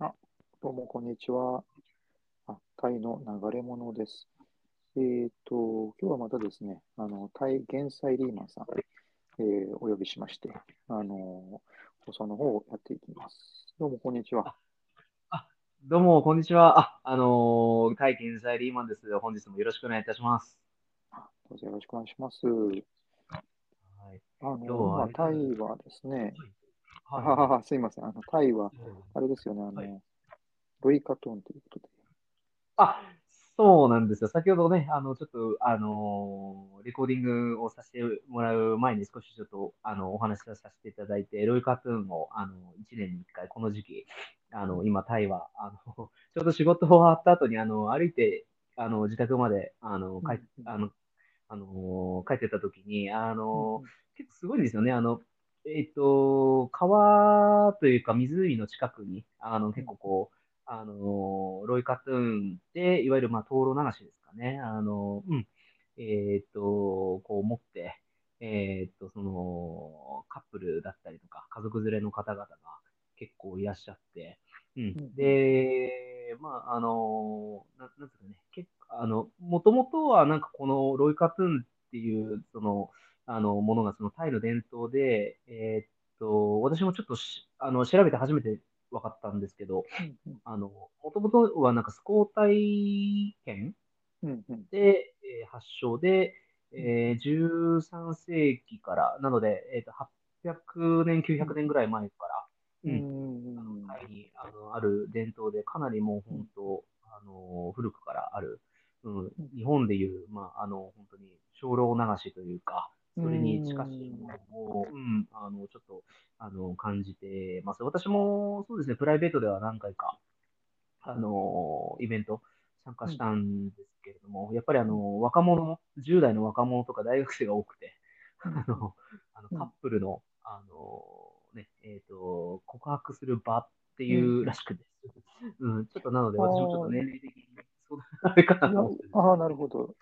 あ、どうも、こんにちは。あ、タイの流れ物です。えっと、今日はまたですね、あの、タイ減災リーマンさん、えーお呼びしまして、あの、放送の方をやっていきます。どうも、こんにちは。あ、どうも、こんにちは。あ、あのー、タイ経済リーマンです。本日もよろしくお願いいたします。どうぞよろしくお願いします。はい。あの、今、タイはですね、はい、すいません。あの、タイは、あれですよね、あの、はい、ロイカトーンということで。あ、そうなんですよ。先ほどね、あの、ちょっと、あのレコーディングをさせてもらう前に少しちょっと、あの、お話しさせていただいて、ロイカトゥーンを、あの、1年に1回、この時期、あの、今、タイは、あの、ちょうど仕事終わった後に、あの、歩いて、あの、自宅まで、あの、帰、あの、あの、帰ってた時に、あの、結構すごいんですよね。あの、えっ、と、川というか湖の近くに、あの、結構こう、あの、ロイカトゥーンで、いわゆる、まあ、灯籠流しですかね。あの、うん。えっ、と、こう持って、えっ、と、その、カップルだったりとか、家族連れの方々が結構いらっしゃって、うん。で、まあ、あの、ななんですかね、結構、あの、もともとはなんかこのロイカトゥーンっていう、その、あの、ものがそのタイの伝統で、えー、っと、私もちょっとあの調べて初めて分かったんですけど、あの、もともとはなんかスコータイ県で、えー、発祥で、えー、13世紀から、なので、えー、と800年、900年ぐらい前から、うん、あのタイにあのある伝統で、かなりもう本当、あの古くからある、うん、日本でいう、まあ、あの本当に精霊流しというか、それに近しいものを、うん、あの、ちょっと、あの、感じてます。私も、そうですね、プライベートでは何回か、あの、イベント参加したんですけれども、やっぱりあの、若者、10代の若者とか大学生が多くて、あの、あのカップルの、あの、ね、えっ、ー、と、告白する場っていうらしくて、うん、ちょっとなので、私もちょっと年齢的に、そうあれかな。ああ、なるほど。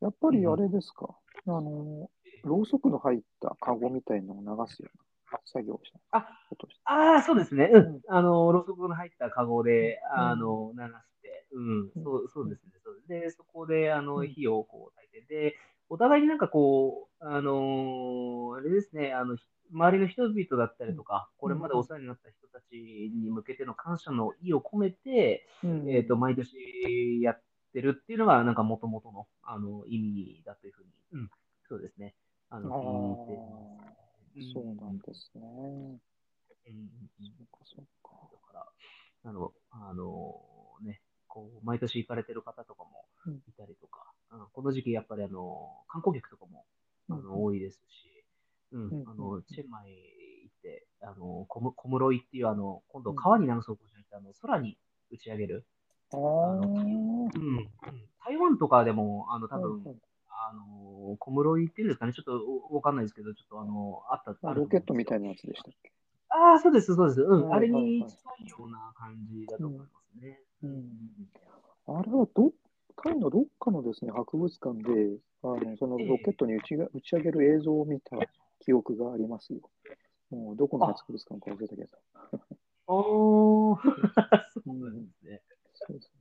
やっぱりあれですか、うん、あの、ろうそくの入ったカゴみたいのを流すような作業をした。あ、あそうですね。うん。あの、ろうそくの入ったカゴで、あの、流して、うん、そうそうですね。そうで、そこで、あの、火をこう焚いて、で、お互いになんかこう、あのあれですね、あの、周りの人々だったりとか、これまでお世話になった人たちに向けての感謝の意を込めて、えっ、と、毎年やってるっていうのが、なんかもともとの、あの、意味だというふうに、うん、そうですね。あの、聞いてます。そうなんですね。うん、そうか、そうか。だから、あの、あのね、こう、毎年行かれてる方とかもいたりとか、うん、この時期やっぱりあの、観光客とかも、あの、うん、多いですし、うん、あの、チェンマイ行って、あの、小室井っていうあの、今度川に流そうとしてあの、空に打ち上げる、あの、うん、台湾とかでも、あの、多分、あの、小室井っていうんですかね、ちょっとわかんないですけど、ちょっとあの、あったあロケットみたいなやつでしたっけ？ああ、そうです、そうです。うん、あれに近いような感じだと思いますね。うん。うん、あれはど、タイのどっかのですね、博物館で、あのそのロケットに打ち,、打ち上げる映像を見た記憶がありますよ。もうどこの博物館か忘れたけど。ああ、そうなんですね。そうです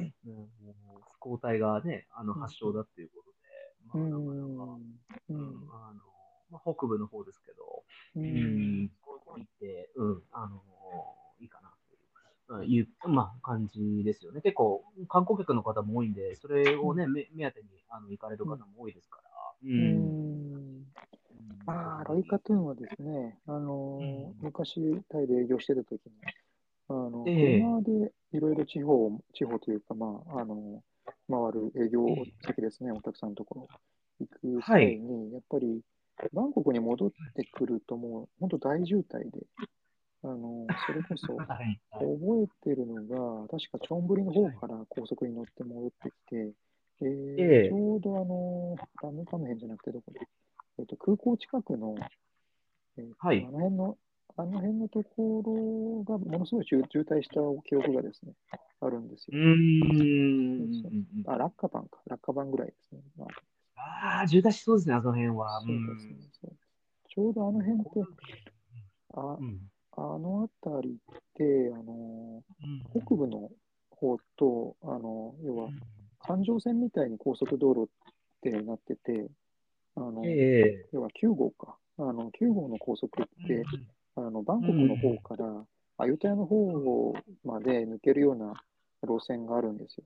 ね。うん抗体がね、あの発症だっていうことで、まあ、なかなか、うん、あの、まあ、北部の方ですけど、うん、こう行って、うん、あの、いいかなという、まあ、感じですよね。結構、観光客の方も多いんで、それをね、目目当てにあの行かれる方も多いですから。うん。ああ、ロイカトゥーンはですね、あの昔、タイで営業してた時に、あの、車でいろいろ地方、地方というか、まあ、あの、回る営業先ですね、お客さんのところ行く際に、やっぱりバンコクに戻ってくるともう本当大渋滞で、あのそれこそ 覚えてるのが、確かチョンブリの方から高速に乗って戻ってきて、えー、ちょうどあの、ダムカム辺じゃなくてどこで、えーと、空港近くの、えーはい、あの辺のあの辺のところがものすごい渋滞した記憶がですね、あるんですよ。うん。あ、落下板か。落下板ぐらいですね。あ。あ、渋滞しそうですね、あの辺は。そうですね。ちょうどあの辺って、あ、あの辺りって、あの、北部の方と、あの、要は、環状線みたいに高速道路ってなってて、あの、えー、要は9号か。あの、9号の高速って、あの、バンコクの方から、アユタヤの方まで抜けるような路線があるんですよ。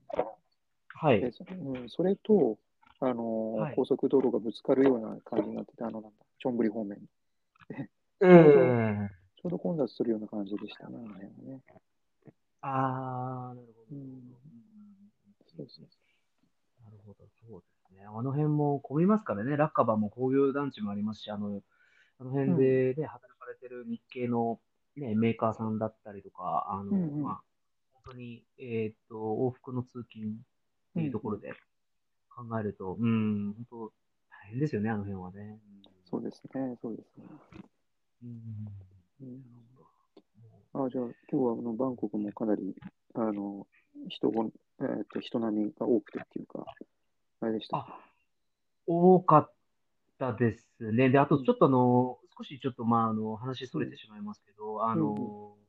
はい。でうん、それと、あの、はい、高速道路がぶつかるような感じになってて、あの、なんだ、チョンブリ方面。ちょうど、ちょうど混雑するような感じでしたね、あね。ああ、なるほど。うん、そうそうなるほど、そうですね。あの辺も混みますからね、ラッカバも工業団地もありますし、あの、あの辺で、ね、働かれてる日系の、ね、メーカーさんだったりとか、あの、うんうん、まあ、本当に、えっ、と、往復の通勤っていうところで考えると、うん、うん、本当、大変ですよね、あの辺はね。そうですね、そうですね。うん。うんあじゃあ、今日はあのバンコクもかなりあの人ご、えーと、人並みが多くてっていうか、あれでしたあ多かったですね。で、あとちょっとあの、うん、少しちょっとまあ、あの、話それてしまいますけど、うん、あの、うん、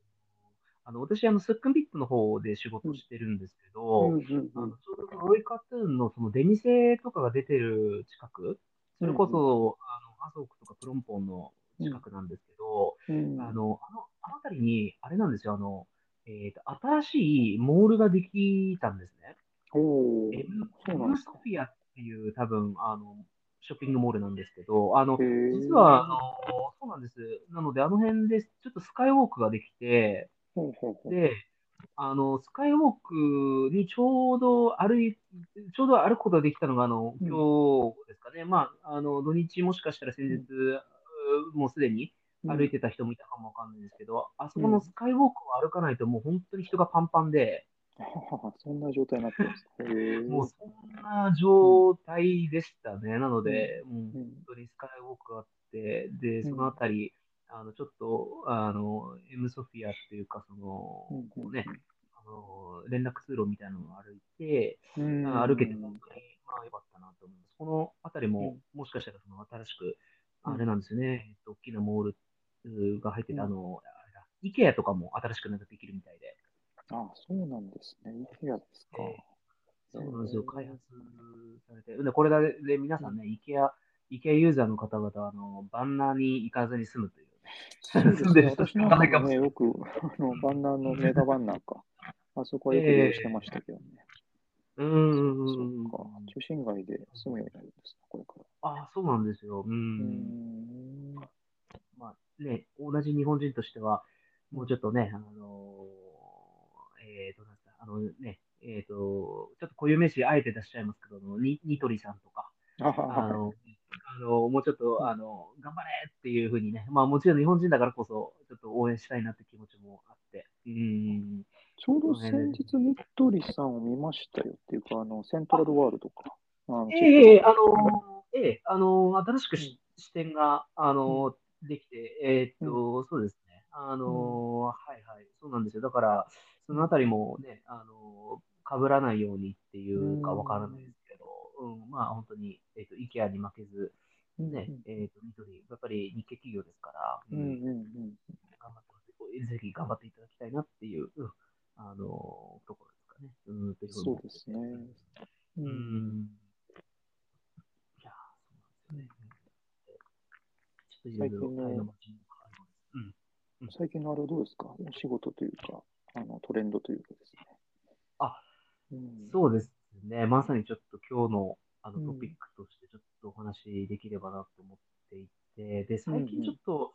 あの私、あの、スックンビットの方で仕事してるんですけど、あのちょうどロイカトゥーンのその出店とかが出てる近く、それこそ、あの、アソークとかプロンポンの近くなんですけど、あの、あの、あの辺りに、あれなんですよ、あの、えっ、ー、と、新しいモールができたんですね。おエムソフィアっていう多分、あの、ショッピングモールなんですけど、あの、実は、あの、そうなんです。なので、あの辺でちょっとスカイウォークができて、で、あの、スカイウォークにちょうど歩い、ちょうど歩くことができたのが、あの、今日ですかね。うん、まあ、あの、土日もしかしたら先日、うん、もうすでに歩いてた人もいたかもわかんないんですけど、あそこのスカイウォークを歩かないともう本当に人がパンパンで、そんな状態になってますかもうそんな状態でしたね。なので、もう本当にスカイウォークがあって、で、そのあたり、あの、ちょっと、あの、エムソフィアっていうか、その、こうね、あの、連絡通路みたいなのを歩いて、歩けて本当に、まあ、よかったなと思います。このあたりも、もしかしたら、その、新しく、あれなんですよね、えっと、大きなモールが入ってた、あの、イケアとかも新しくなんかできるみたいで。あそうなんですね。イケアですか。えー、そうなんですよ。開発されて。で、これで皆さんね、イケア、イケアユーザーの方々は、あの、バンナーに行かずに済むという、ね。そうですね。私なんかね、よく、あの、バンナーのメガバンナーか。あそこはよく利用してましたけどね。えー、うん。そうか。中心街で住むようになるんですね、これから。ああ、そうなんですよ。うん。うんまあね、同じ日本人としては、もうちょっとね、あのー、えー、と、なんか、あのね、えっ、ー、と、ちょっと固有名詞あえて出しちゃいますけど、ニニトリさんとか、あの、あのもうちょっと、あの、頑張れっていうふうにね、まあもちろん日本人だからこそ、ちょっと応援したいなって気持ちもあって、うん。ちょうど先日、ニトリさんを見ましたよっていうか、あの、セントラルワールドか。ええー、あの、ええー、あの、新しくし、うん、視点が、あの、できて、えー、っと、うん、そうですね。あの、うん、はいはい、そうなんですよ。だから、そのあたりもね、あの、被らないようにっていうかわからないですうん、まあ本当に、えっ、と、イケアに負けず、ね、うん、えっ、と、ニトリ、やっぱり日系企業ですから、うん、うん、頑張ってぜひ頑張っていただきたいなっていう、うん、あの、ところですかね。うん、そうですね。うん。いや、そうなんですよね。最近の、最近のあれどうですか？お仕事というか、あのトレンドというかですね。あ、うん、そうですね。まさにちょっと今日のあのトピックとしてちょっとお話できればなと思っていて、で、最近ちょっと、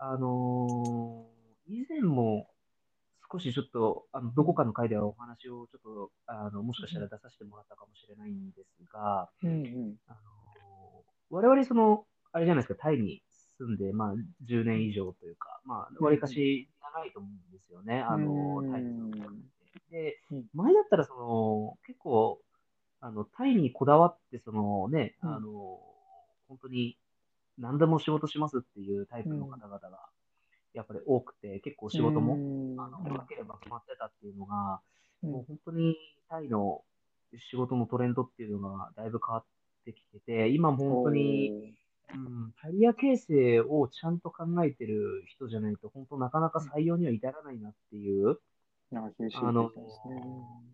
うんうん、あのー、以前も少しちょっと、あのどこかの回ではお話をちょっと、あのもしかしたら出させてもらったかもしれないんですが、うんうん、あの我々その、あれじゃないですか、タイに住んで、まあ、10年以上というか、まあ、わりかし長いと思うんですよね、あの、タイの。で、前だったら、その、結構、あの、タイにこだわって、そのね、あの、本当に何でも仕事しますっていうタイプの方々が、やっぱり多くて、結構仕事も、あの、なければ決まってたっていうのが、もう本当にタイの仕事のトレンドっていうのがだいぶ変わってきてて、今本当に、う。ん、キャリア形成をちゃんと考えてる人じゃないと、本当なかなか採用には至らないなっていう、あの、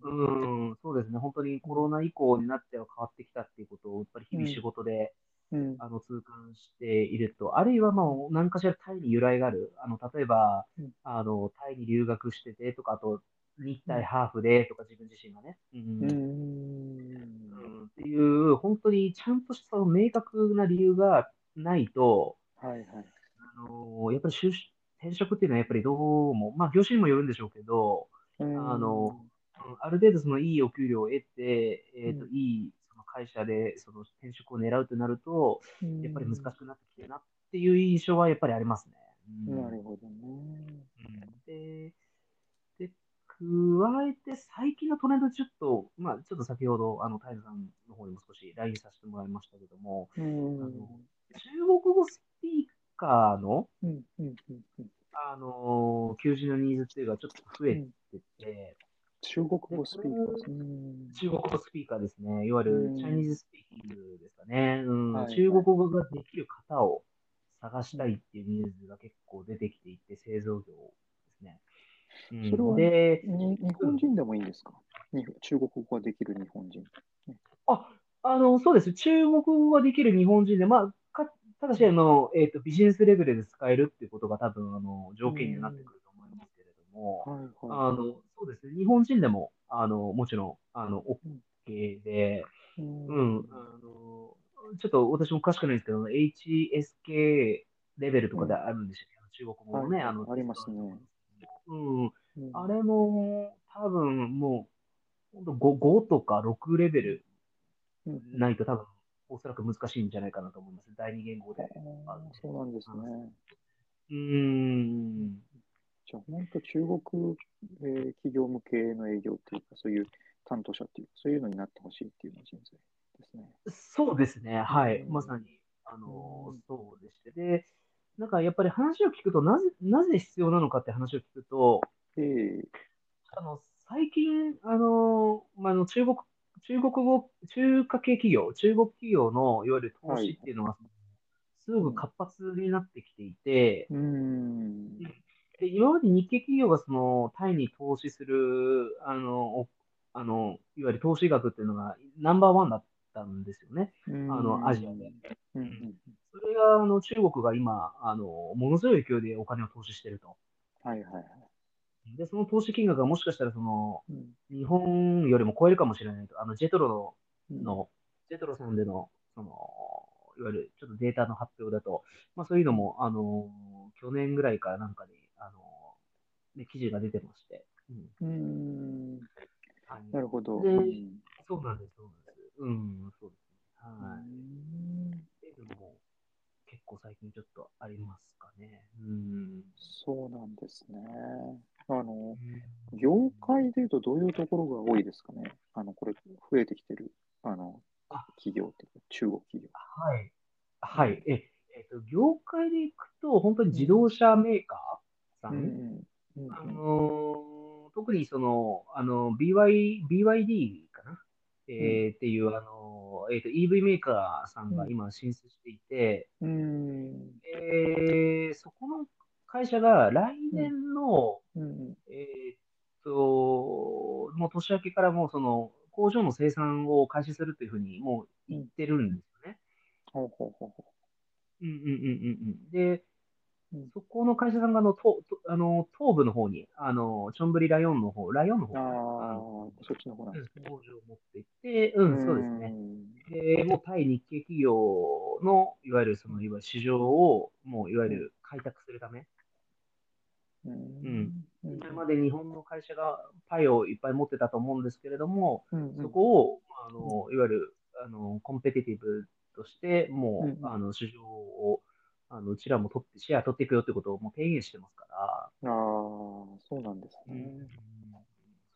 うん、そうですね、本当にコロナ以降になっては変わってきたっていうことを、やっぱり日々仕事で、うん、あの痛感していると、あるいはまあ何かしらタイに由来がある、あの例えば、うん、あのタイに留学しててとか、あと日体ハーフでとか、自分自身がね、うん、うんっていう、本当にちゃんとした明確な理由がないと、はいはい、あのやっぱり就転職っていうのはやっぱりどうも、まあ業種にもよるんでしょうけど、あの、ある程度そのいいお給料を得て、えっ、ー、と、いいその会社でその転職を狙うとなると、やっぱり難しくなってきてるなっていう印象はやっぱりありますね。うん、なるほどね。うん、で、で、加えて最近のトレンドちょっと、まあちょっと先ほど、あの、タイズさんの方にも少し LINE させてもらいましたけども、あの中国語スピーカーの、あの求人のニーズっていうのがちょっと増えてて、中国語スピーカーですね。中国語スピーカーですね。いわゆる Chinese speaking ですかね。うんはい、中国語ができる方を探したいっていうニーズが結構出てきていて、製造業ですね。うん、それはで日本人でもいいんですか、うん、中国語ができる日本人。あ、あの、そうです。中国語ができる日本人で、まあ、ただし、あの、えっ、ー、と、ビジネスレベルで使えるっていうことが多分、あの、条件になってくると思いますけれども、あの、そうですね、日本人でも、あの、もちろん、あの、OK で、うん、あの、ちょっと私も詳しくないんですけど、HSK レベルとかであるんでしょうけ？ど、中国語もね、あの、ありますね。うん、あれも、多分もう、5, 5とか6レベルないと多分おそらく難しいんじゃないかなと思います。第二言語で。そうなんですね。うん。じゃあ、本当中国、えー、企業向けの営業っていうか、そういう担当者っていうか、そういうのになってほしいっていうの人材ですね。そうですね。はい。まさに、あの、そうでして。で、なんかやっぱり話を聞くと、なぜ、なぜ必要なのかって話を聞くと、えー、あの、最近、あの、まあ、の中国中国語、中華系企業、中国企業のいわゆる投資っていうのが、すごく活発になってきていて、で今まで日系企業がそのタイに投資するあのあのいわゆる投資額っていうのがナンバーワンだったんですよね、あのアジアで。それがあの中国が今あの、ものすごい勢いでお金を投資してると。はいはいはい。で、その投資金額がもしかしたらその、うん、日本よりも超えるかもしれないと、あのジェトロの、のジェトロさんでの、その、いわゆるちょっとデータの発表だと、まあそういうのも、あの、去年ぐらいからなんかに、あの、ね、記事が出てまして。うん。なるほど。で、そうなんです、そうなんです。うん、そうですね。はい。っていうのも、結構最近ちょっとありますかね。うん。そうなんですね。あの、業界でいうとどういうところが多いですかね？あの、これ、増えてきてる、あの、企業っていうか、中国企業。はい。はい。え、えっ、と、業界でいくと、本当に自動車メーカーさん、あの特にその、あの、BY、BYD かな、えー、っていう、あの、えっ、ー、と、EV メーカーさんが今進出していて、うん、えー、そこの会社が来年の、うん、えっと、もう年明けからもうその工場の生産を開始するというふうにもう言ってるんですよね。ほうほうほうほう。うんうんうんうん。で、そこの会社さんがあのとあの東部の方に、あのチョンブリラヨンの方、ラヨンの方ああ、そっちの方なんですね。工場を持っていて、うん、そうですね。で、もう対日系企業の、いわゆるその、いわゆる市場を、もういわゆる開拓するため、うん。今まで日本の会社がパイをいっぱい持ってたと思うんですけれども、うんうん、そこを、あの、いわゆる、あの、コンペティティブとして、もう、うん、あの、市場を、あの、うちらも取って、シェア取っていくよってことをもう提言してますから。ああ、そうなんですね。うん、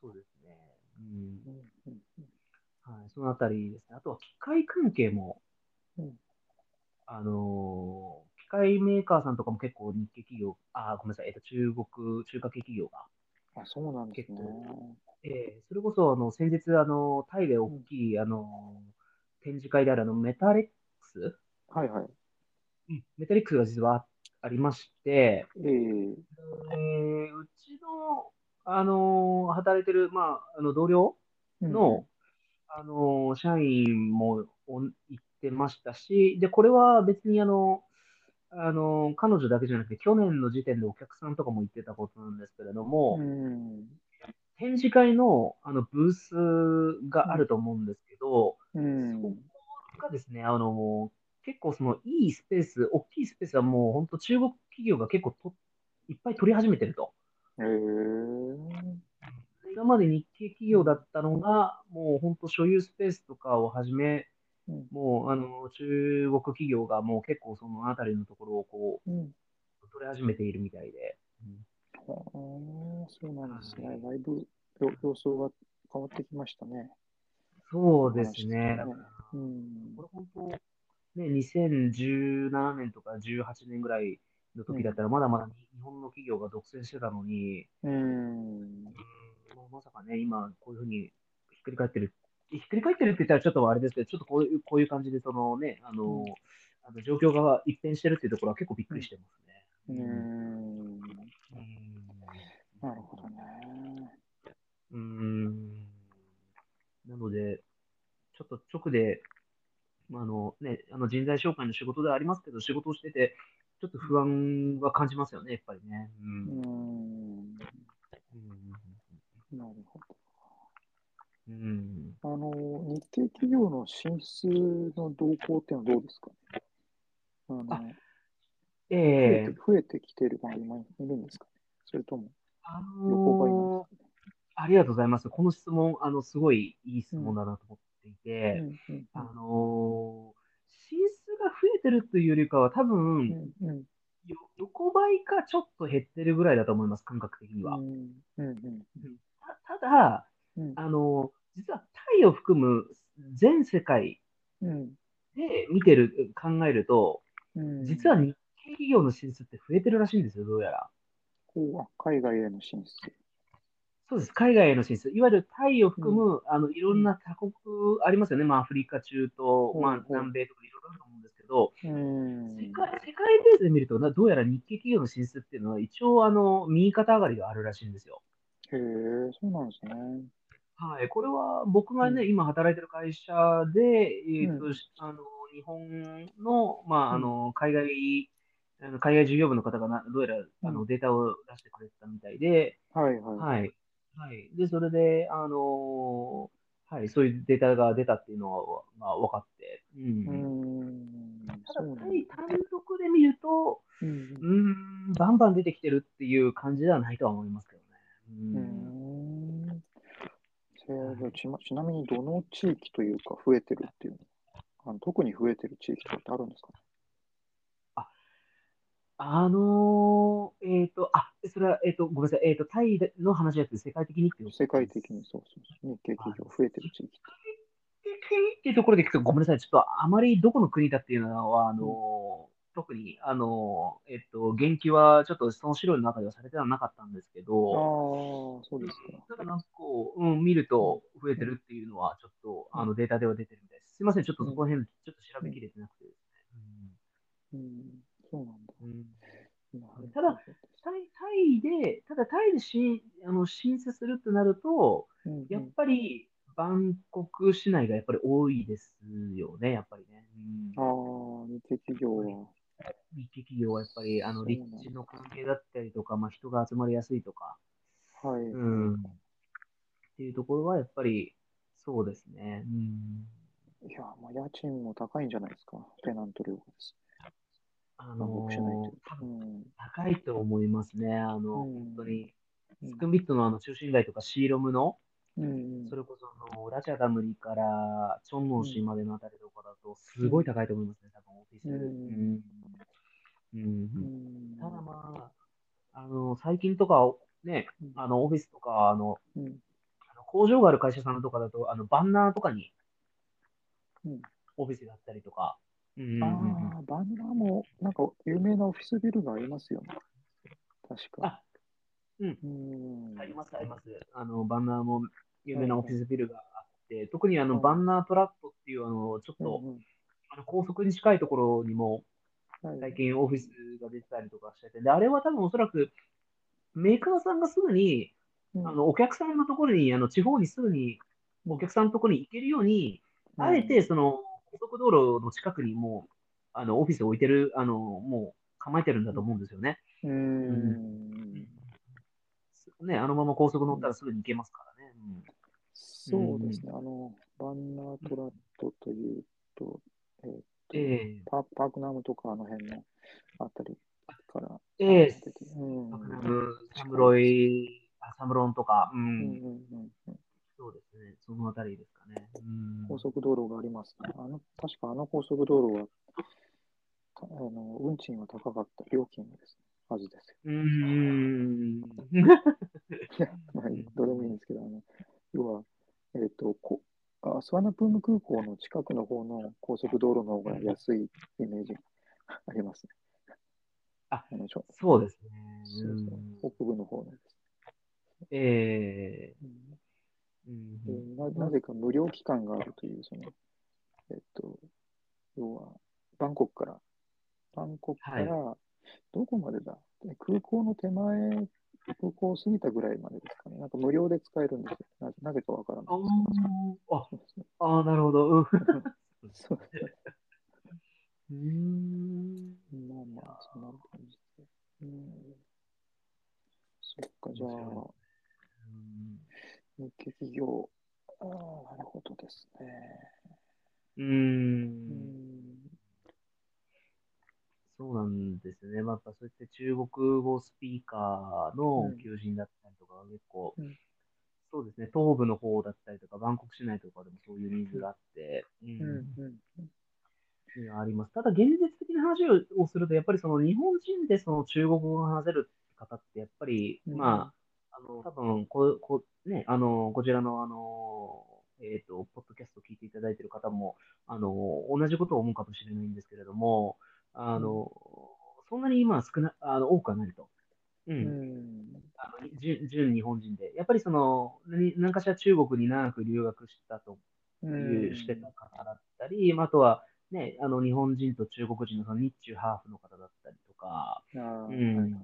そうですね。うん。はい、そのあたりですね。あとは機械関係も、うん、あのー機械メーカーさんとかも結構日系企業、あ、ごめんなさい、えっと、中国、中華系企業が。あ、そうなんですね。えー、それこそ、あの、先日、あの、タイで大きい、うん、あの、展示会である、あの、メタレックス？はいはい。うんメタリックスが実はありまして、えええーうちの、あのー働いてる、まあ、あの同僚の、あのー社員もお言ってましたし、で、これは別にあの、あのー彼女だけじゃなくて、去年の時点でお客さんとかも言ってたことなんですけれども、うん。展示会のあのブースがあると思うんですけど、うん。そこがですね、あの、結構そのいいスペース、大きいスペースはもう本当中国企業が結構といっぱい取り始めてると。ええ今まで日系企業だったのが、もう本当所有スペースとかをはじめ、うんもうあの中国企業がもう結構そのあたりのところをこうん。う取り始めているみたいで。ああ、そうなんですね。はいだいぶよ様相が変わってきましたね。そうですね。うん。これ本当、ね、2017年とか18年ぐらいの時だったら、まだまだ日本の企業が独占してたのに、うん。まさかね、今、こういうふうにひっくり返ってる。ひっくり返ってるって言ったらちょっとあれですけど、ちょっとこういうこういう感じで、そのね、あの、うんあの状況が一変してるっていうところは結構びっくりしてますね。ううんん。うんなるほどね。うーんなので、ちょっと直で、まああのね、あの人材紹介の仕事ではありますけど、仕事をしてて、ちょっと不安は感じますよね、やっぱりね。ううんん。うんなるほど。うんあの、日系企業の進出の動向っていうのはどうですかね？あのあ増えええて増えてきてる、まあ、今いるんですかね？それともあ横ばいなんのーですかね？ありがとうございます。この質問、あの、すごいいい質問だなと思っていて、うんうんあのー進出が増えてるというよりかは、多分、うんうんよ横ばいかちょっと減ってるぐらいだと思います、感覚的には。うんうんうんたただ、うんあの、実はタイを含む全世界うんで見てる、考えると、うん実は日系企業の進出って増えてるらしいんですよ、どうやら。海外への進出。そうです、海外への進出。いわゆるタイを含む、あの、いろんな他国ありますよね。まあ、アフリカ、中東、まあうん、南米とかいろいろあると思うんですけど、うん世界世界ベースで見ると、などうやら日系企業の進出っていうのは、一応、あの、右肩上がりがあるらしいんですよ。へえ、そうなんですね。はい、これは僕がね、う今働いてる会社で、えっと、うんあの、日本の、まあ、あうんの、海外、あの海外事業部の方がな、どうやら、あの、うんデータを出してくれてたみたいで、はいはい。はい。はい。で、それで、あのはい、そういうデータが出たっていうのは、まあ、分かって。う。うんん。ただ、そうなんだ単単独で見ると、うんうーん、バンバン出てきてるっていう感じではないとは思いますけどね。ううん。ちまちなみにどの地域というか増えてるっていうの？あの特に増えてる地域とかってあるんですか？ねあのーえっと、あ、それは、えっと、ごめんなさい。えっと、タイの話じゃなくて、世界的にって世界的にそうそうそう。日系企業増えてる地域って。っていうところでいくと、ごめんなさい。ちょっとあまりどこの国だっていうのは、あのー特に、あのーえっと、言及はちょっとその資料の中ではされてはなかったんですけああど、、そうですか。ただなんかこう、うん、見ると増えてるっていうのは、ちょっと、あの、データでは出てるみたいです。すいません。ちょっとそこら辺、ちょっと調べきれてなくてですね。うん、そうなんだ。うんただ、タイタイで、ただタイでしあの進出するとなると、うんうんやっぱりバンコク市内がやっぱり多いですよね、やっぱりね。ああ、日系企業は。日系企業はやっぱりあの立地の関係だったりとか、まあ、人が集まりやすいとか、はい。うん、っていうところはやっぱりそうですね。うん、いや、まあ、家賃も高いんじゃないですか。テナント料がです。あの。高いと思いますね。あの、うん本当に、うんスクンビットのあの中心街とかシーロムの、うんそれこそあのラチャダムリからチョンノン市までのあたりとかだと、すごい高いと思いますね、多分オフィス。うんうん。ただまあ、あの、最近とか、ねうん、あの、オフィスとか、あの、うん。工場がある会社さんとかだと、あの、バンナーとかにうん、オフィスだったりとか、うんああ、バンナーも、なんか有名なオフィスビルがありますよね。確か。あ、うん、うん。あります、あります。あの、バンナーも有名なオフィスビルがあって、特にあの、はいバンナートラットっていう、あの、ちょっと、うんうんあの高速に近いところにも、最近オフィスが出てたりとかしてて、で、あれは多分おそらくメーカーさんがすぐに、あのお客さんのところに、あの地方にすぐにお客さんのところに行けるように、あえてその高速道路の近くにもうあのオフィスを置いてる、あのもう構えてるんだと思うんですよね。うん。ね、あのまま高速乗ったらすぐに行けますからね。うん、そうですね、あの、バンナートラットというパパークナムとかあの辺のあたりから。ええー、うん、サムロイ、サムロンとか、うん。うんうんうんそうですね、そのあたりですかね。高速道路がありますね。あの確かあの高速道路はあの運賃は高かった料金です、ね、はずですよ。うん。いや、まあ、どうでもいいんですけど、あの要は、えっ、ー、とこあ、スワナプーム空港の近くの方の高速道路の方が安いイメージがありますね。あ、あのそうですね。そうそう北部の方です。ええーうんな。なぜか無料期間があるという、その、えっと、要は、バンコクからバンコクから、どこまでだ、空港の手前、空港を過ぎたぐらいまでですかね。なんか無料で使えるんですよ。ななぜかわからないああ、なるほど。そううん。まあまあ、そんな感じで。うん。そっか、じゃあ、日系企業、ああ、なるほどですね。うん。そうなんですね。まあ、やっぱそうやって中国語スピーカーの求人だったりとかが結構、うん、そうですね、東部の方だったりとか、バンコク市内とかでもそういうニーズがあって、うん。うん、あります。ただ、現実的な話をすると、やっぱりその日本人でその中国語を話せる方って、やっぱり、うん、まあ、あの、多分ここ、ね、あの、こちらの、あの、えっ、ー、と、ポッドキャストを聞いていただいている方も、あの、同じことを思うかもしれないんですけれども、あの、そんなに今は少な、あの、多くはないと。うん。うん、あの純純日本人で。やっぱりその、何かしら中国に長く留学したという、してた方だったり、あとは、ね、あの、日本人と中国人のその日中ハーフの方だったりとか、うん、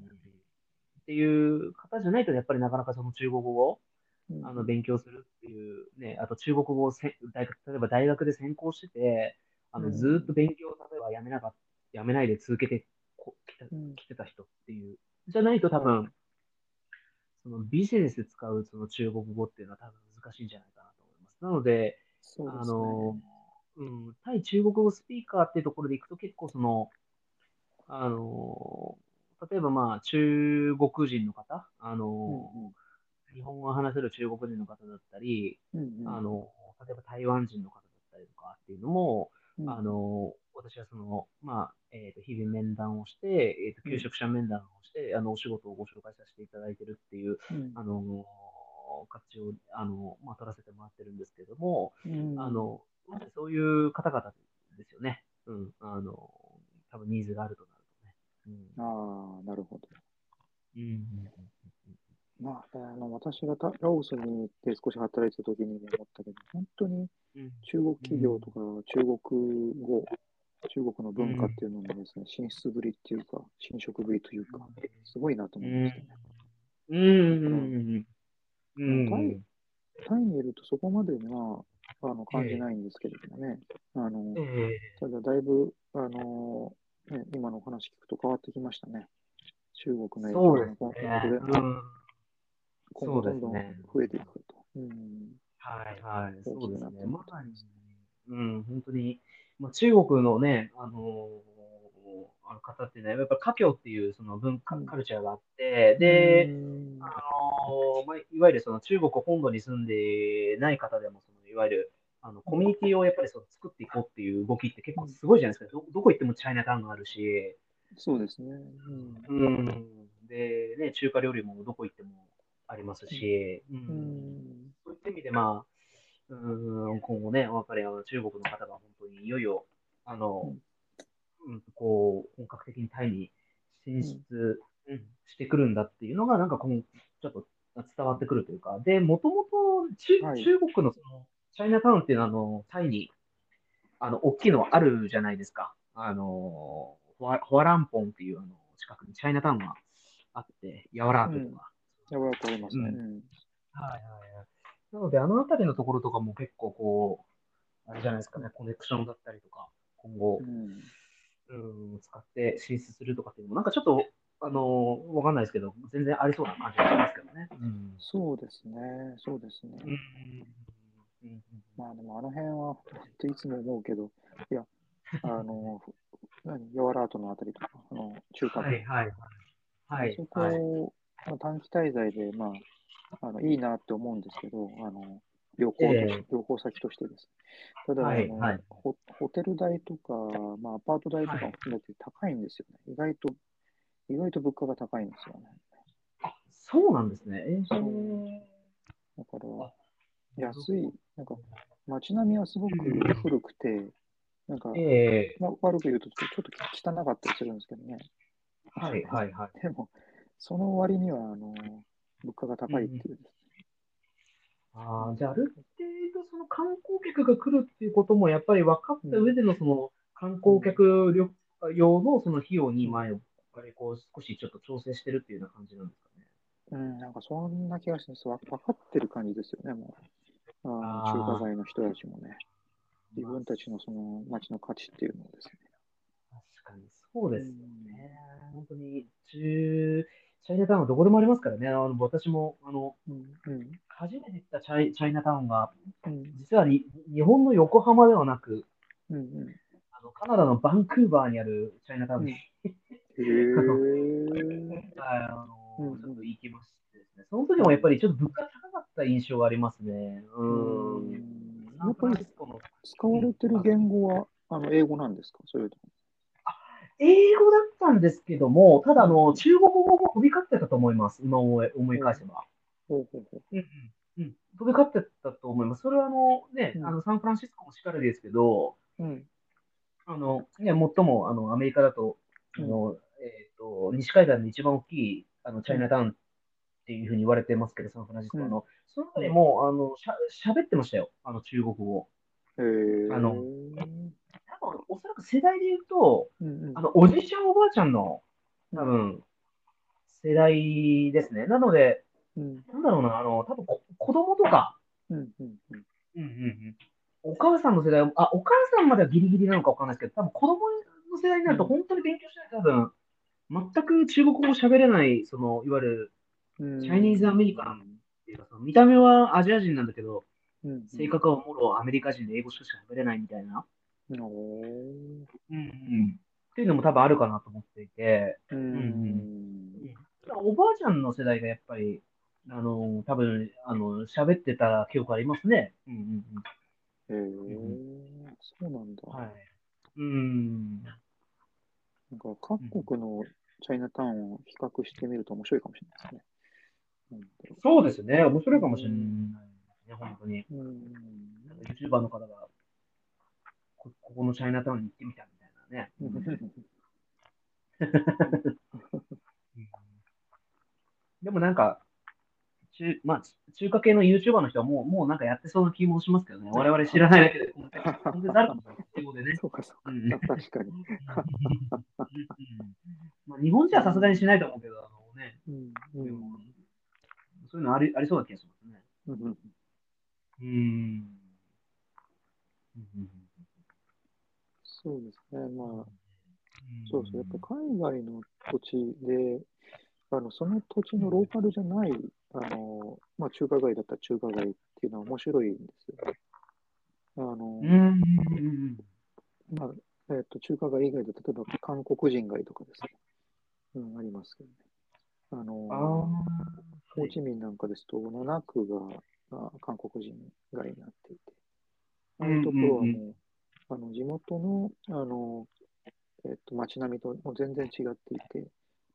っていう方じゃないと、やっぱりなかなかその中国語を、あの勉強するっていう、ね、あと中国語をせ大学、例えば大学で専攻してて、あのずっと勉強を例えばやめなかっやめないで続けてこ来た来てた人っていう、じゃないと多分、そのビジネスで使うその中国語っていうのは多分難しいんじゃないかなと思います。なので、でね、あの、うん、対中国語スピーカーっていうところでいくと結構その、あの、例えばまあ中国人の方、あの、うんうん、日本語を話せる中国人の方だったり、うんうん、あの、例えば台湾人の方だったりとかっていうのも、うん、あの、私はその、まあ、えっ、ー、と、日々面談をして、えっ、ー、と、求職者面談をして、うん、あの、お仕事をご紹介させていただいてるっていう、うん、あの、活を、あの、まあ、取らせてもらってるんですけれども、うん、あの、そういう方々ですよね。うん、あの、多分ニーズがあるとなるとね。うん、ああ、なるほど。うん。まあ、あの私がラオスに行って少し働いてた時にも思ったけど、本当に中国企業とか中国語、中国の文化っていうののですね、進出ぶりっていうか、侵食ぶりというか、すごいなと思いましたね。うん。うん。タイタイにいるとそこまではあの感じないんですけれどもね、あのただだいぶあの、ね、今のお話聞くと変わってきましたね。中国の影響が今後で、今後どんどん増えていくと。うん、はいはい、そうですね。まさに、うん、本当に、まあ、中国のね、あのー、あの方ってね、やっぱ華僑っていうその文化、カルチャーがあって、で、あのー、まあ、いわゆるその中国本土に住んでない方でも、そのいわゆるあのコミュニティをやっぱりそう作っていこうっていう動きって結構すごいじゃないですか。どどこ行ってもチャイナタウンがあるし。そうですね。うん。うん、で、ね、中華料理もどこ行ってもありますし、うん、うん、そういった意味で、まあ、うん今後ね、お別れは中国の方が本当にいよいよ、あの、うん、こう、本格的にタイに進出、うん、してくるんだっていうのが、なんかこの、ちょっと伝わってくるというか、で、もともと中国のその、チャイナタウンっていうのは、あの、タイに、あの、大きいのはあるじゃないですか。あの、ホワホワランポンっていうあの近くにチャイナタウンがあって、ヤワラートとか。やばくありますね。ううんん。はいはいはい。なので、あの辺りのところとかも結構こう、あれじゃないですかね、コネクションだったりとか、今後う、ん。うん、使って進出するとかっていうのも、なんかちょっと、あのわかんないですけど、全然ありそうな感じがしますけどね。うん。そうですね。そうですね。うんうんまあでもあの辺は、本当いつも思うけど、いや、あの、ふ何、ヤワラートのあたりとか、あの、中華はいはいはい。はいそこはい。を、まあ、短期滞在で、まあ、あのいいなって思うんですけど、あの旅行とし、ええ旅行先としてです。ただ、あのはいはいホ、ホテル代とか、まあ、アパート代とか含めて高いんですよね。意外と、意外と物価が高いんですよね。そうなんですね。えーだからあ、安い、なんか、街並みはすごく古くて、なんか、ええまあ、悪く言うと、ちょっと汚かったりするんですけどね。はいはいはい。でも、その割には、あの、物価が高いっていうですね。ああ、じゃあ、ある程度、その観光客が来るっていうことも、やっぱり分かった上での、その観光客旅用のその費用に、前を、こう、少しちょっと調整してるっていうような感じなんですかね。うん、なんかそんな気がします。わ分かってる感じですよね、もう。あ中華街の人たちもね。自分たちのその街の価値っていうのをですね。確かに、そうですよね。本当に、中、チャイナタウンはどこでもありますからね。あの、私も、あの、うん、うん、初めて行ったチャイ、チャイナタウンが、うん、実はに日本の横浜ではなく、うん、うん。あの、カナダのバンクーバーにあるチャイナタウンに、あうんの、ちょっと行きましてですね。その時もやっぱりちょっと物価高かった印象がありますね。う。うんんサンフランシスコの使われてる言語は、あの、英語なんですか？それとも。英語だったんですけども、ただあの、中国語も飛び交ってたと思います。今思い思い返せば。飛び交ってたと思います。それはあの、ね、うん。あのサンフランシスコもしっかりですけど、うん、あの、ね、最もあのアメリカだと、あの、えっと、西海岸で一番大きいあのチャイナタウンっていうふうに言われてますけど、サンフランシスコはあの、その中でも、あの、しゃ、喋ってましたよ。あの、中国語。へー。あのおそらく世代で言うと、うん、うんあの、おじいちゃんおばあちゃんの、多分、世代ですね。なので、うん、なんだろうな、あの、多分こ、子供とか、うん、うん、うん。うんうんうん。お母さんの世代も、あ、お母さんまではギリギリなのかわかんないですけど、多分子供の世代になるとうん本当に勉強しないと多分、全く中国語喋れない、その、いわゆる、うんチャイニーズアメリカンっていうか、その見た目はアジア人なんだけど、うん、性格はもろアメリカ人で英語しか喋れないみたいな、うん。おーうんうん、っていうのも多分あるかなと思っていて、ううんん。おばあちゃんの世代がやっぱり、あの、多分、あの、喋ってた記憶ありますね。うんうんへえ、そうなんだ。うん。はい。うん。なんか各国のチャイナタウンを比較してみると面白いかもしれないですね。そうですね。面白いかもしれないですね、本当に。ううん。なんか YouTuber の方がこ、ここのチャイナタウンに行ってみたみたいなね。うんでもなんか、中まあ、中華系の YouTuber の人はもう、もうなんかやってそうな気もしますけどね。我々知らないだけで、本当にかも。英語でね。そうか、そうか。うん確かに。う んまあ、日本じゃさすがにしないと思うけど、あのね、うんうんそういうのありありそうな気がしますね。うんうん。うんそうですね。まあ、そうそう。やっぱ海外の土地で、あのその土地のローカルじゃない、あのまあ、中華街だったら中華街っていうのは面白いんですよね。あのうん。うん。まあえっと中華街以外で、例えば韓国人街とかですね、うん、ありますけどね。あの。ホーチミンなんかですと、7区があ韓国人街になっていて、ああいうところはもう、あの地元のあの、えっと、街並みともう全然違っていて、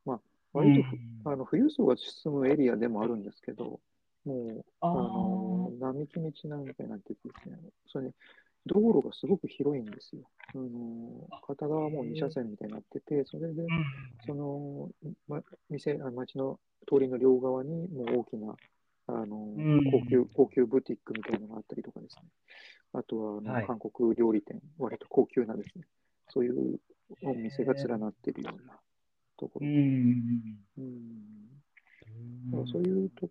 まあ、割とふ、あの富裕層が進むエリアでもあるんですけど、もう、ああの並木道なんかになっててですね、それに道路がすごく広いんですよ。あの片側もう2車線みたいになってて、それで、その、ま、店、あ町の通りの両側にもう大きな、あの、ん。高級、高級ブティックみたいなのがあったりとかですね。あとは、あの、はい韓国料理店、割と高級なですね、そういうお店が連なってるようなところ。うん。うんそういうと、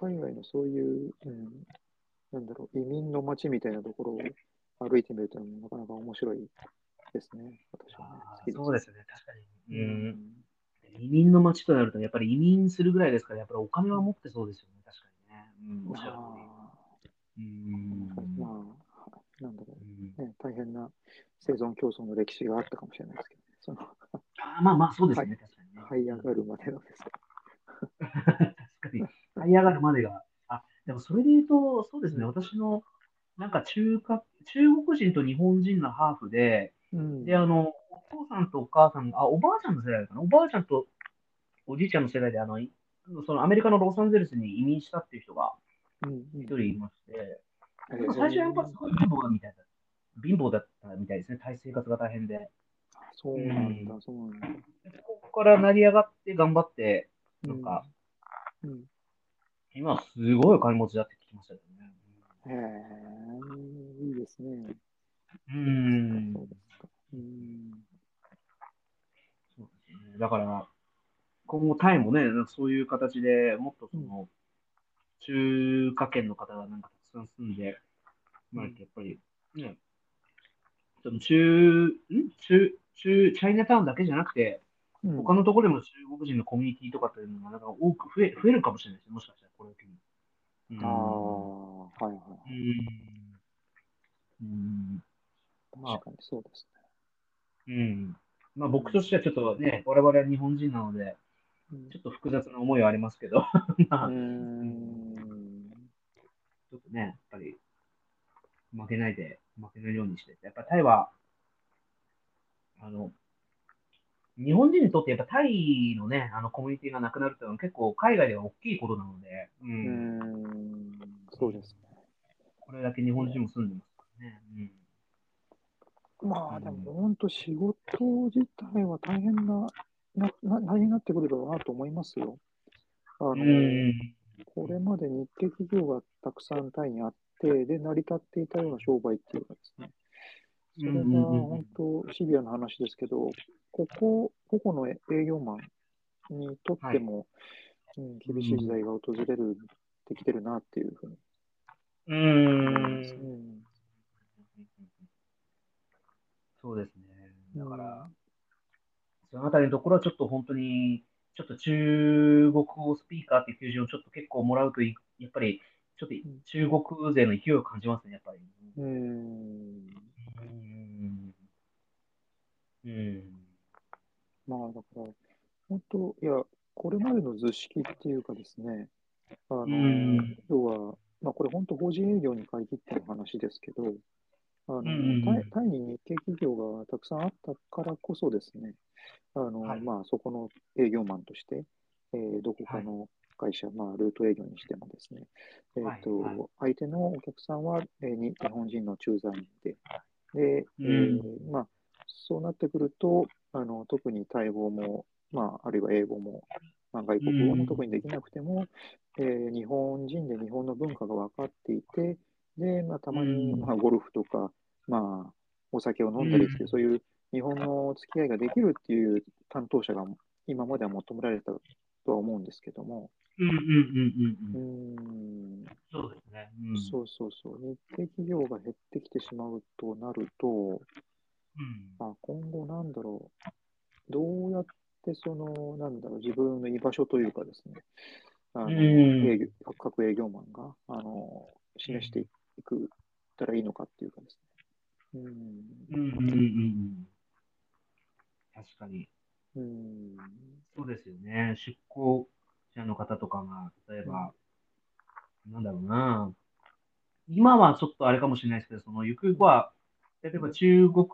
海外のそういう、うん、なんだろう、移民の街みたいなところを歩いてみるというのもなかなか面白いですね、私はね。好きそうですよね、確かに。ううん。ん。移民の街となると、やっぱり移民するぐらいですから、やっぱりお金は持ってそうですよね、確かにね。うん、おっしゃるり。うあ、ん。まあ、なんだろう。ね、大変な生存競争の歴史があったかもしれないですけど、その、あまあまあ、そうですね、確かにね。這い上がるまでのですね。確かに、這い上がるまでが。あ、でもそれで言うと、そうですね、うん。私の、なんか中華、中国人と日本人のハーフで、うん。で、あの、お父さんとお母さん、あ、おばあちゃんの世代かな、おばあちゃんとおじいちゃんの世代で、あの、いそのアメリカのロサンゼルスに移民したっていう人が一人いまして、最初はやっぱすごい貧乏だみたいだ。貧乏だったみたいですね、生活が大変で。そうなんだ、そうなんだ。でここから成り上がって頑張って、なんか、うん。今はすごいお金持ちだって聞きましたよね。へえ、いいですね。うん。そうですか。うん。そうですね。だから、今後タイもね、そういう形でもっとその、中華圏の方がなんかたくさん住んで、まあやっぱり、ね、その中、ん？中、中、チャイナタウンだけじゃなくて、うん他のところでも中国人のコミュニティとかっていうのがなんか多く増え、増えるかもしれないですね、もしかしたらこれを機に。うんああ、はいはい。うん。うん。まあ確かにそうですうん。まあ僕としてはちょっとね、我々は日本人なので、ちょっと複雑な思いはありますけど、まあ、うーん。ちょっとね、やっぱり、負けないで、負けないようにして。やっぱタイは、あの、日本人にとってやっぱタイのね、あのコミュニティがなくなるっていうのは結構海外では大きいことなので、う。うんーん。そうですね。これだけ日本人も住んでますからね。まあでも本当仕事自体は大変な、な、な大変になってくるだろうなと思いますよ。あの、うん。うん。これまで日系企業がたくさんタイにあって、で、成り立っていたような商売っていうかですね、それが本当シビアな話ですけど、ここ、個々の営業マンにとっても、うん、厳しい時代が訪れる、できてるなっていうふうに。うん。そうですね。だから、うんそのあたりのところはちょっと本当に、ちょっと中国語スピーカーっていう求人をちょっと結構もらうとい、やっぱり、ちょっと中国勢の勢いを感じますね、やっぱり。うーん。うん。うん。まあ、だから、本当、いや、これまでの図式っていうかですね、あの、ん要は、まあ、これ本当、法人営業に限っての話ですけど、あの、んうんタイタイに日系企業がたくさんあったからこそですね、あの、はい。まあ、そこの営業マンとして、えーどこかの会社、まあ、ルート営業にしてもですね、えっと、はいはい。相手のお客さんは、えーに日本人の駐在員で、で、えうん。ーまあ、そうなってくると、あの特にタイ語も、まあ、あるいは英語も、まあ、外国語うんも特にできなくても、えー日本人で日本の文化が分かっていて、で、まあ、たまに、うん。まあ、ゴルフとか、まあ、お酒を飲んだりっていう、うんそういう日本の付き合いができるっていう担当者が今までは求められたとは思うんですけども、うんうんうんうんううん。ん、そうですね。うん。そうそうそう、日系企業が減ってきてしまうとなると、うん。まあ、今後なんだろう、どうやってその、なんだろう、自分の居場所というかですね、あのうん営業各営業マンがあの示していくたらいいのかっていうかですね。うんうんうんうんうん。確かに。うんそうですよね。出向者の方とかが、例えば、なんだろうな。今はちょっとあれかもしれないですけど、そのゆくゆくは、例えば中国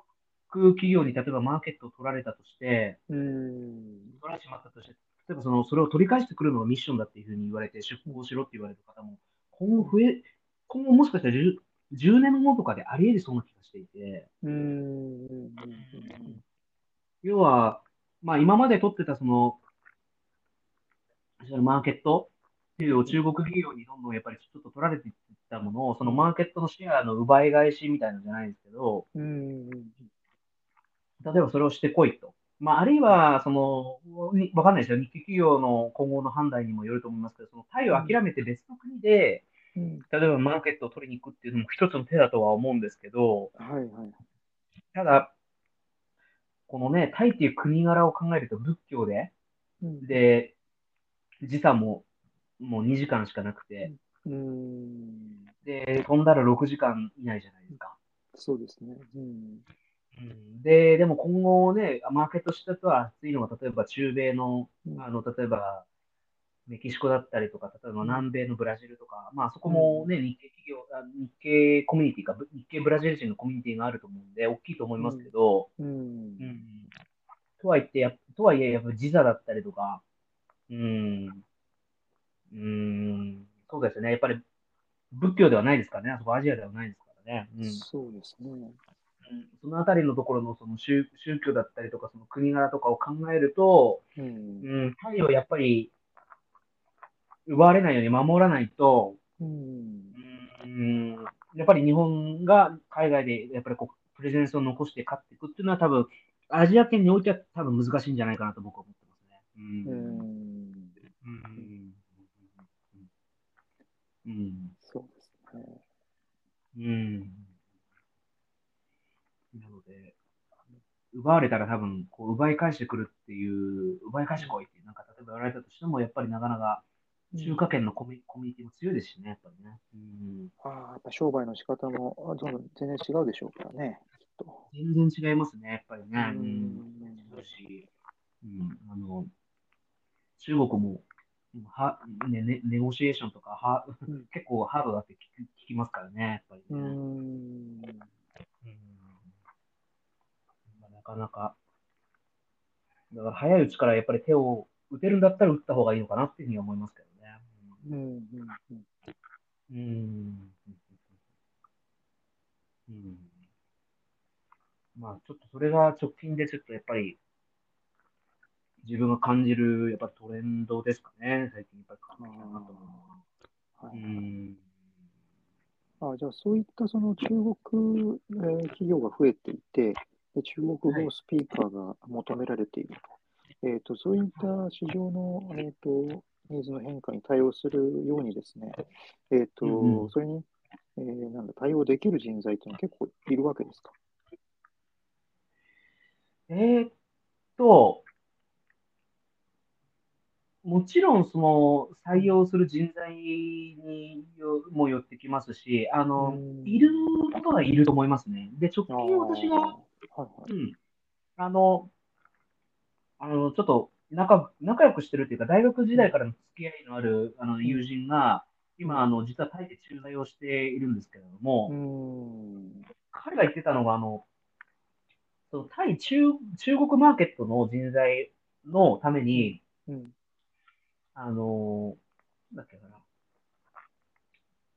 企業に例えばマーケットを取られたとして、うん取られてしまったとして、例えばその、それを取り返してくるのがミッションだっていうふうに言われて、出向しろって言われる方も、今後増え、今後もしかしたら 10, 10年後とかであり得りそうな気がしていて、要は、まあ今まで取ってたその、マーケットっていう中国企業にどんどんやっぱりちょっと取られていったものを、そのマーケットのシェアの奪い返しみたいなのじゃないですけど、例えばそれをしてこいと。まあ、あるいは、その、わかんないですよ。日系企業の今後の判断にもよると思いますけど、そのタイを諦めて別の国で、うん、例えばマーケットを取りに行くっていうのも一つの手だとは思うんですけど、はいはい。ただ、このね、タイっていう国柄を考えると仏教で、うん、で、時差ももう2時間しかなくて、うん、で、飛んだら6時間以内じゃないですか。そうですね。うん。で、でも今後ね、マーケットしたとは熱いのは、例えば中米の、あの、例えば、メキシコだったりとか、例えば南米のブラジルとか、まあそこもね、日系企業、日系コミュニティか、日系ブラジル人のコミュニティがあると思うんで、大きいと思いますけど、うん。うん、とはいってや、とはいえ、やっぱり時差だったりとか、うん、うん、そうですね、やっぱり仏教ではないですからね、あそこアジアではないですからね。うん、そうですね。そのあたりのところのその宗宗教だったりとか、その国柄とかを考えると、うん、うん、タイをやっぱり奪われないように守らないと、うん、うん、やっぱり日本が海外でやっぱりこうプレゼンスを残して勝っていくっていうのは多分、アジア圏においては多分難しいんじゃないかなと僕は思ってますね。うん。うん。うん。そうですね。うん。なので、奪われたら多分、こう、奪い返してくるっていう、奪い返してこいって、なん。か例えば言われたとしても、やっぱりなかなか、中華圏のコミ,、コミュニティも強いですしね、やっぱりね。うん、ああ、やっぱ商売の仕方もどんどん全然違うでしょうからね、きっと。全然違いますね、やっぱりね。うん。違うし、うん、あの、中国も、はねね、ネゴシエーションとかは、うん、結構ハードだって聞きますからね、やっぱりね。うん。うんかなか。だから早いうちからやっぱり手を打てるんだったら打った方がいいのかなっていうふうに思いますけどね。うん。うん。うん。まあちょっとそれが直近でちょっとやっぱり自分が感じるやっぱトレンドですかね。最近やっぱり感じたなと思う。はい、うんあじゃあ、そういったその中国、えー、企業が増えていて、中国語スピーカーが求められていると。えーと、そういった市場の、えーと、ニーズの変化に対応するようにですね、えーと、うん、それに、えー、なんだ対応できる人材というのは結構いるわけですか？えー、っと、もちろんその採用する人材にもよってきますし、あの、いることはいると思いますね。で、直近私がはいはい。うん。あの、あの、ちょっと仲、仲良くしてるっていうか、大学時代からの付き合いのあるあの友人が、今、あの、実はタイで駐在をしているんですけれども、彼が言ってたのが、あの、そのタイ中、中国マーケットの人材のために、うん、あの、なんだっけかな。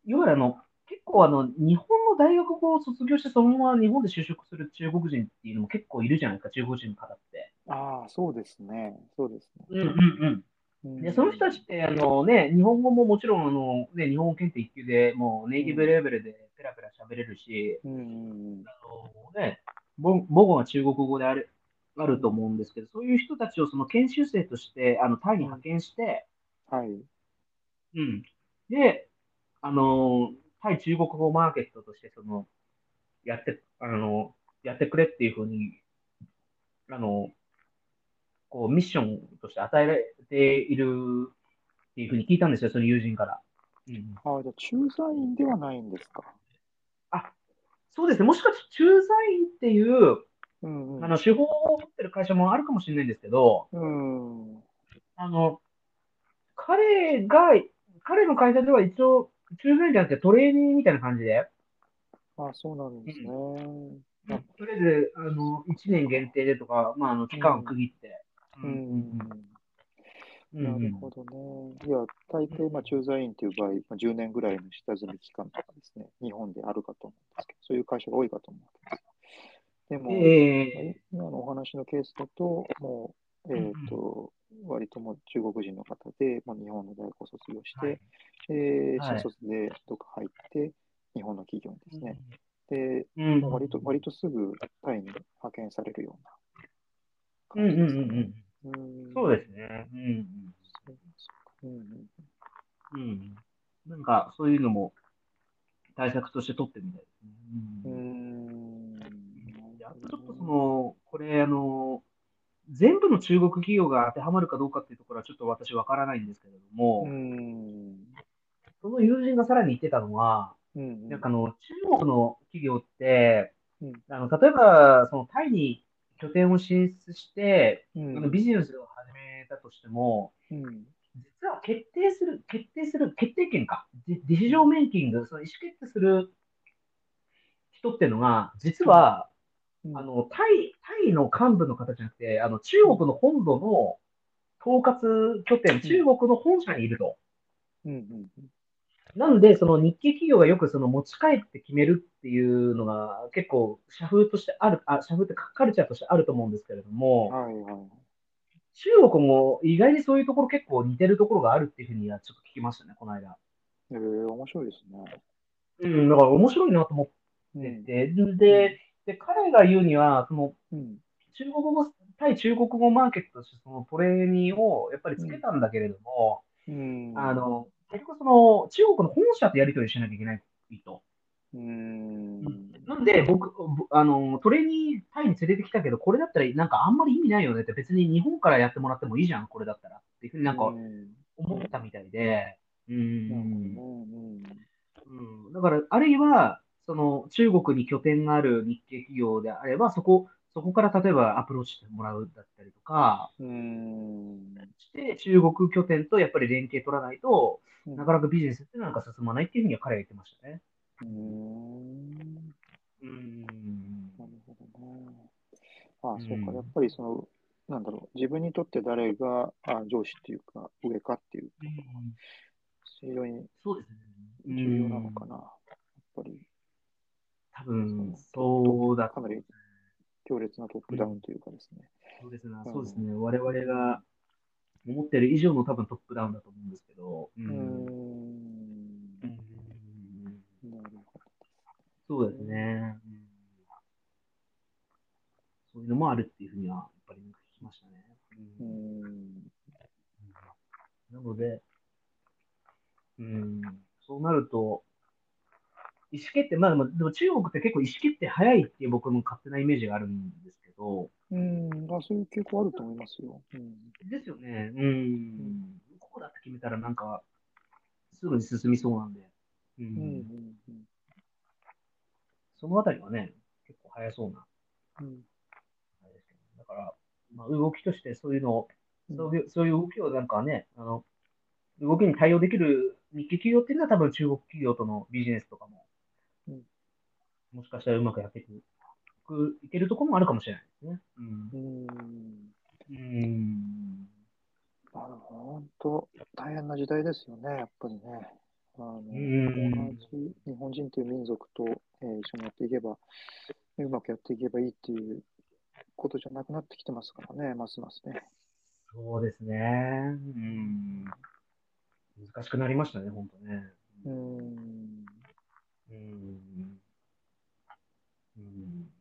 いわゆるあの、結構あの、日本の大学を卒業してそのまま日本で就職する中国人っていうのも結構いるじゃないですか、中国人の方って。ああ、そうですね。そうですね。うんうんうん。で、その人たちって、あのね、日本語ももちろん、あの、ね、日本語検定一級で、もうネイティブレベルでペラペラ喋れるし、うん、あのね、母語は中国語である、あると思うんですけど、そういう人たちをその研修生として、あの、タイに派遣して、はい。うん。で、あの、対中国語マーケットとして、その、やって、あの、やってくれっていうふうに、あの、こう、ミッションとして与えられているっていうふうに聞いたんですよ、その友人から。うん、ああ、じゃあ、駐在員ではないんですか？あ、そうですね。もしかして駐在員っていう、うんうん、あの、手法を持ってる会社もあるかもしれないんですけど、うん、あの、彼が、彼の会社では一応、駐在じゃなくてトレーニングみたいな感じで。あ、そうなんですね。うん、とりあえず、あの、1年限定でとか、まあ、あの、期間を区切って。うん。うん、なるほどね。いや、大抵、まあ、駐在員という場合、まあ、10年ぐらいの下積み期間とかですね、日本であるかと思うんですけど、そういう会社が多いかと思うんです。でも、えー、今のお話のケースだと、もう、えっ、ー、と、割とも中国人の方で、まあ、日本の大学を卒業して、はい、えー、新卒でどっか入って、日本の企業にですね、で、うん割と割とすぐタイに派遣されるようなうんうん感じですかね。うんうん。うんそうですね。うんそうそうかうんうんうん。うん。なんか、そういうのも対策として取ってみたいですね。ううんん。であとちょっとその、これ、あの、全部の中国企業が当てはまるかどうかっていうところはちょっと私わからないんですけれども、うん。その友人がさらに言ってたのは、うん。なんかあの、中国の企業って、うんあの、例えば、そのタイに拠点を進出して、うあのん。ビジネスを始めたとしても、うん。実は決定する、決定する、決定権か。デディシジョンメイキング、その意思決定する人っていうのが、実は、うんあの、タイ、タイの幹部の方じゃなくて、あの、中国の本土の統括拠点、中国の本社にいると。うんうんなんで、その日系企業がよくその持ち帰って決めるっていうのが結構社風としてある、あ、社風ってかカルチャーとしてあると思うんですけれども、はいはい。中国も意外にそういうところ結構似てるところがあるっていうふうにはちょっと聞きましたね、この間。えー、面白いですね。うん、だから面白いなと思ってうん。て、で、で、彼が言うには、そのうん。中国語、対中国語マーケットとしてそのトレーニーをやっぱりつけたんだけれども、うん。あ、の、結局その中国の本社とやり取りしなきゃいけないと。うん。なんで、僕、ぼあの、トレーニータイに連れてきたけど、これだったらなんかあんまり意味ないよねって、別に日本からやってもらってもいいじゃん、これだったら。っていうふうになんかうん思ったみたいで、うん。うん、だから、あるいは、その中国に拠点がある日系企業であれば、そこ、そこから例えばアプローチしてもらうだったりとか、うん。うん。して、中国拠点とやっぱり連携取らないと、うんなかなかビジネスってなんか進まないっていうふうには彼は言ってましたね。うーん。うん。なるほどね。ああ、そうか。うんやっぱりその、なんだろう、自分にとって誰があ上司っていうか、上かっていうと、非常にそうですね。重要なのかな。やっぱり、多分、そうだかなり強烈なトップダウンというかですね。そうですね。うんそうですね。我々が思ってる以上の多分トップダウンだと思うんですけど。うん。うんなるほそうですね。うんそういうのもあるっていうふうには、やっぱり聞きましたね。ど。うん。なので、うん、そうなると、意思決定、まあでも、でも中国って結構意思決定早いっていう僕の勝手なイメージがあるんですけど、うん。あ、そういう傾向あると思いますよ。うん。ですよね。うん。ここだって決めたらなんか、すぐに進みそうなんで。ううん。うんん。そのあたりはね、結構早そうな。うん。あれですけどだから、まあ、動きとしてそういうのを、うんそういう、そういう動きをなんかね、あの、動きに対応できる日系企業っていうのは多分中国企業とのビジネスとかも、うんもしかしたらうまくやっていく、いけるところもあるかもしれないですね。うんう。ん。うん。あの、本当、大変な時代ですよね、やっぱりね。あの、ん同じ日本人という民族と、えー一緒にやっていけば、うまくやっていけばいいっていうことじゃなくなってきてますからね、ますますね。そうですね。うん。難しくなりましたね、本当ね。うーん。うん。うん。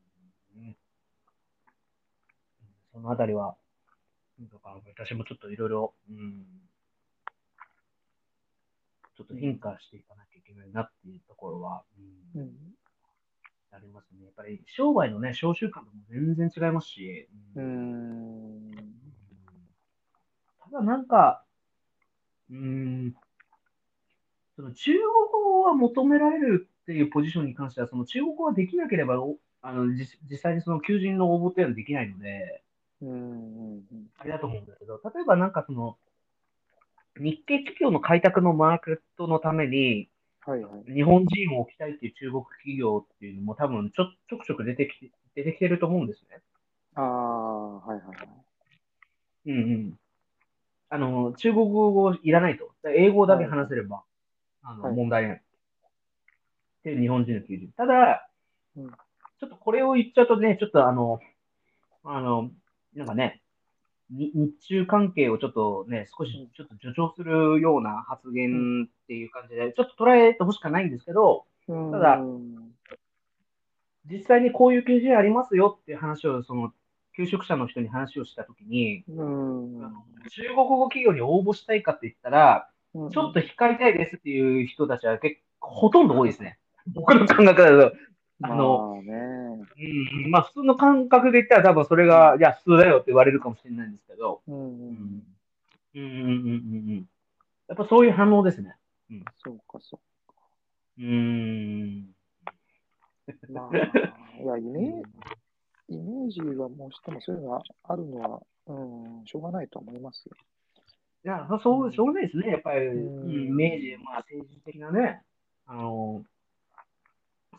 ねそのあたりは、だから私もちょっといろいろ、うん。ちょっと変化していかなきゃいけないなっていうところは、うんうん。ありますね。やっぱり商売のね、商習慣とも全然違いますし、うーん。ただなんか、うーん、その中国語は求められるっていうポジションに関しては、その中国語ができなければ、おあの実実際にその求人の応募っていうのはできないので、うん。うん。あれだと思うんだけど、例えばなんかその、日系企業の開拓のマーケットのために、はいはい。日本人を置きたいっていう中国企業っていうのも多分ちょちょくちょく出てきて、出てきてると思うんですね。ああ、はいはいはい。うんうん。あの、中国語いらないと。英語だけ話せれば、あの、はい問題ない。っていう日本人の求人。ただ、うんちょっとこれを言っちゃうとね、ちょっとあの、あの、なんかね、に日中関係をちょっとね、少しちょっと助長するような発言っていう感じで、ちょっと捉えてほしくはないんですけど、うん。ただうん実際にこういう求人ありますよっていう話を、その、求職者の人に話をしたときに、うん。中国語企業に応募したいかって言ったら、うんちょっと控えたいですっていう人たちは結構、ほとんど多いですね。僕の感覚だと。あの、まあね。うん、まあ普通の感覚で言ったら多分それが、いや、普通だよって言われるかもしれないんですけど、うんうん。うん、うん、うん、うん、うん。やっぱそういう反応ですね。そうか、そううーん。まあ、いや、イメージ、イメージはもうしてもそういうのがあるのは、うん、しょうがないと思いますよ。いや、そう、しょうがないですね。やっぱり、うんうんイメージ、まあ政治的なね、あの、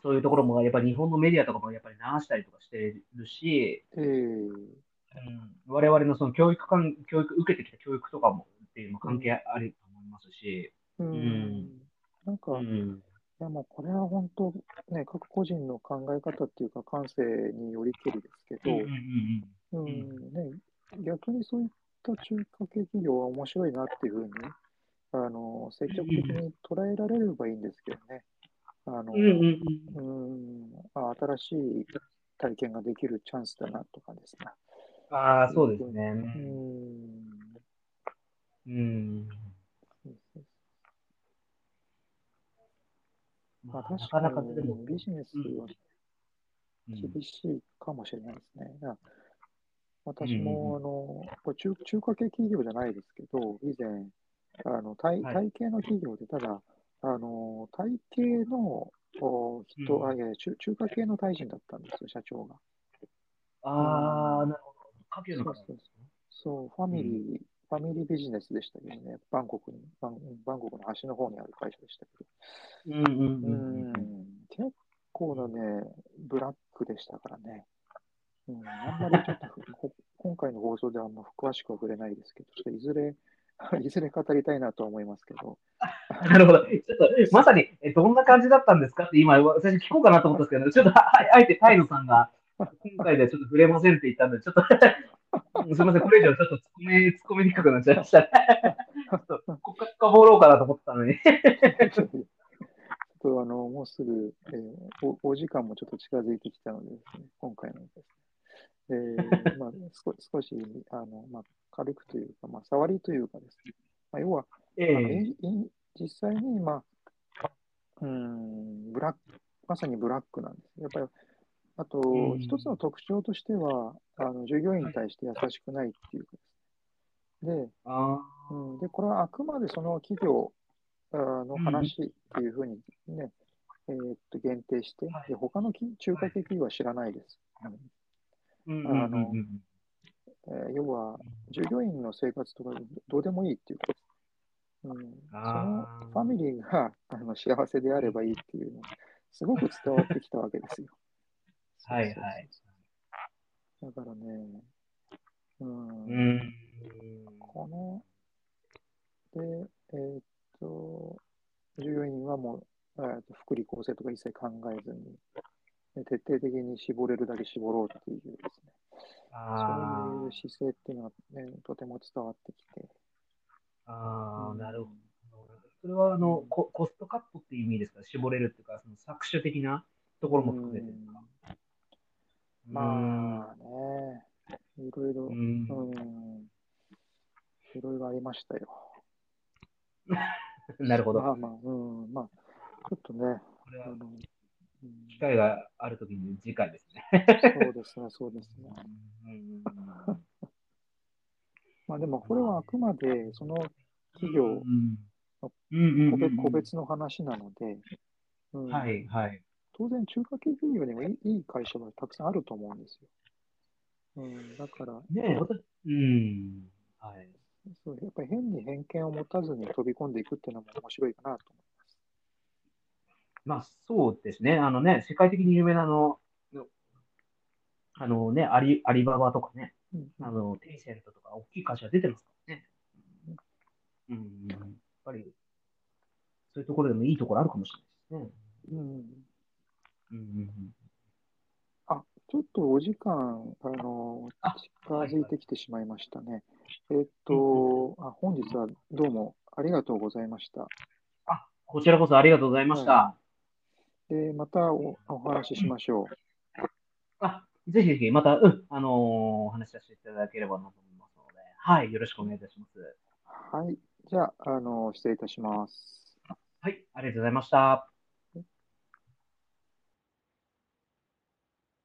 そういうところも、やっぱり日本のメディアとかもやっぱり流したりとかしてるし、ええうん、我々のその教育関、教育、受けてきた教育とかもっていう関係あると思いますし、うん。ん。なんか、いうん、や、もうこれは本当、ね、各個人の考え方っていうか、感性によりけりですけど、うん、ね、逆にそういった中華系企業は面白いなっていうふうに、あの、積極的に捉えられればいいんですけどね。あの、うん、うん、うん。うん、あ新しい体験ができるチャンスだなとかですね。ああ、そうですね。うん。うん。ままあ、あ確なかなかかでも、にビジネスはうん厳しいかもしれないですね。いや私も、あの、これ中中華系企業じゃないですけど、以前、あの、体はい体系の企業で、ただ、あの、体系のお人、うん。あ、いや中、中華系の大臣だったんですよ、社長が。ああ、なるほど。家計の方。そうそうそう、ファミリー、ファミリービジネスでしたけどね、バンコクに、バンバンコクの端の方にある会社でしたけうんうんど、ううん。ん、結構なね、ブラックでしたからね。うん、あんまりちょっと 今回の放送ではあんま詳しくは触れないですけど、ちょっといずれ、いずれ語りたいなとは思いますけど、なるほど。ちょっと、まさに、えどんな感じだったんですかって今、私聞こうかなと思ったんですけど、ちょっと、ああえてタイノさんが、今回ではちょっと触れませんって言ったんで、ちょっと、すみません、これ以上ちょっと突っ込み、突っ込みにくくなっちゃいましたね。ちょっと、ここから深掘ろうかなと思ってたのに。ちょっとあの、もうすぐ、えーお、お時間もちょっと近づいてきたのでね、今回のですね、えーまあ、少少し、あの、まあ、軽くというか、まあ、触りというかですね、まあ、要は、えあの実際に、まあ、うーん、ブラック、まさにブラックなんです。やっぱり、あとう、ん。一つの特徴としては、あの従業員に対して優しくないっていうかです。ね。で、あうん、で、これはあくまでその企業あの話っていうふうにね、えーっと限定して、で他のき中華系企業は知らないです。うん。あのうんうんえー要は、従業員の生活とかどうでもいいっていうか、うん、そのファミリーが あの幸せであればいいっていうのが、すごく伝わってきたわけですよ。はいそうそうそう。だからね、うん、うん。この、で、えーっと、従業員はもう、えーっと福利厚生とか一切考えずに、ね徹底的に絞れるだけ絞ろうっていうですね、あそういう姿勢っていうのが、ね、とても伝わってきて、あ、ああ、なるほど。ど。それは、あの、ココストカットっていう意味ですか？絞れるっていうか、その搾取的なところも含めてですか？まあね、いろいろ、ううん、ん。いろいろありましたよ。なるほど。まあまあ、うん、まあ、ちょっとね、これはあの、うん機会があるときに次回ですね。そうですね、そうですね。うんまあでも、これはあくまで、その企業うんうん個別の話なので、うんはい、はい。当然、中華系企業にもいい会社はたくさんあると思うんですよ。うん、だから、ねうん。はい。そうやっぱり変に偏見を持たずに飛び込んでいくっていうのも面白いかなと思います。まあ、そうですね。あのね、世界的に有名なあの、あのね、アリ、アリババとかね、うんあの、テンセントとか、大きい会社出てますからね。うん。やっぱり、そういうところでもいいところあるかもしれないですね。うん、うんうんあ、ちょっとお時間、あの、あ近づいてきてしまいましたね。えっと、あ、本日はどうもありがとうございました。あ、こちらこそありがとうございました。で、またおお話ししましょう。あ、ぜひぜひ、また、うん、あのーお話しさせていただければなと思いますので、はい、よろしくお願いいたします。はい。じゃあ、あの、失礼いたします。はい、ありがとうございました。